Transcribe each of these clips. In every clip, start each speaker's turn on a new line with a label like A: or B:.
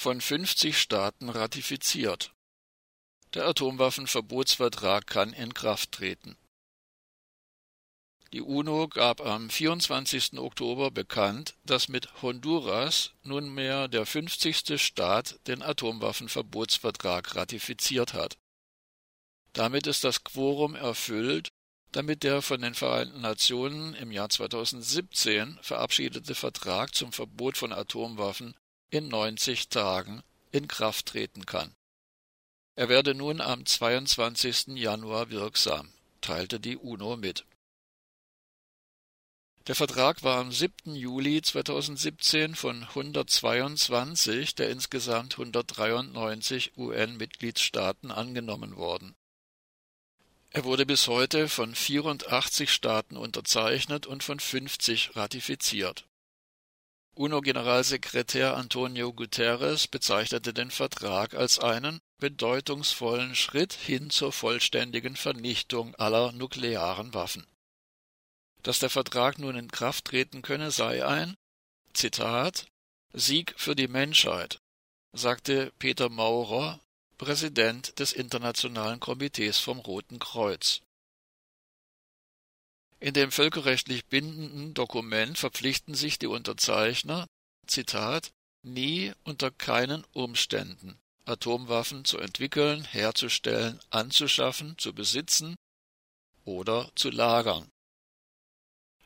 A: von 50 Staaten ratifiziert. Der Atomwaffenverbotsvertrag kann in Kraft treten. Die UNO gab am 24. Oktober bekannt, dass mit Honduras nunmehr der 50. Staat den Atomwaffenverbotsvertrag ratifiziert hat. Damit ist das Quorum erfüllt, damit der von den Vereinten Nationen im Jahr 2017 verabschiedete Vertrag zum Verbot von Atomwaffen in 90 Tagen in Kraft treten kann. Er werde nun am 22. Januar wirksam, teilte die UNO mit. Der Vertrag war am 7. Juli 2017 von 122 der insgesamt 193 UN-Mitgliedstaaten angenommen worden. Er wurde bis heute von 84 Staaten unterzeichnet und von 50 ratifiziert. UNO-Generalsekretär Antonio Guterres bezeichnete den Vertrag als einen bedeutungsvollen Schritt hin zur vollständigen Vernichtung aller nuklearen Waffen. Dass der Vertrag nun in Kraft treten könne, sei ein Zitat Sieg für die Menschheit, sagte Peter Maurer, Präsident des Internationalen Komitees vom Roten Kreuz. In dem völkerrechtlich bindenden Dokument verpflichten sich die Unterzeichner, Zitat, nie unter keinen Umständen Atomwaffen zu entwickeln, herzustellen, anzuschaffen, zu besitzen oder zu lagern.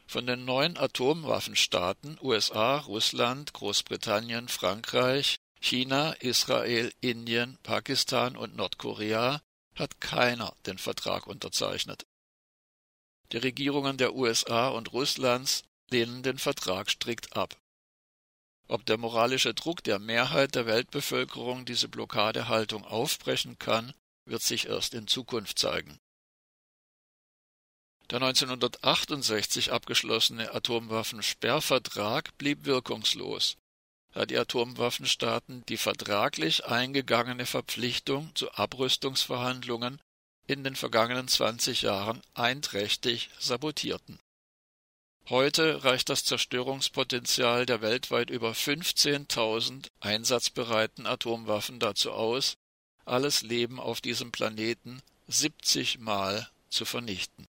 A: Von den neun Atomwaffenstaaten USA, Russland, Großbritannien, Frankreich, China, Israel, Indien, Pakistan und Nordkorea hat keiner den Vertrag unterzeichnet. Die Regierungen der USA und Russlands lehnen den Vertrag strikt ab. Ob der moralische Druck der Mehrheit der Weltbevölkerung diese Blockadehaltung aufbrechen kann, wird sich erst in Zukunft zeigen. Der 1968 abgeschlossene Atomwaffensperrvertrag blieb wirkungslos, da die Atomwaffenstaaten die vertraglich eingegangene Verpflichtung zu Abrüstungsverhandlungen in den vergangenen 20 Jahren einträchtig sabotierten. Heute reicht das Zerstörungspotenzial der weltweit über 15.000 einsatzbereiten Atomwaffen dazu aus, alles Leben auf diesem Planeten 70 Mal zu vernichten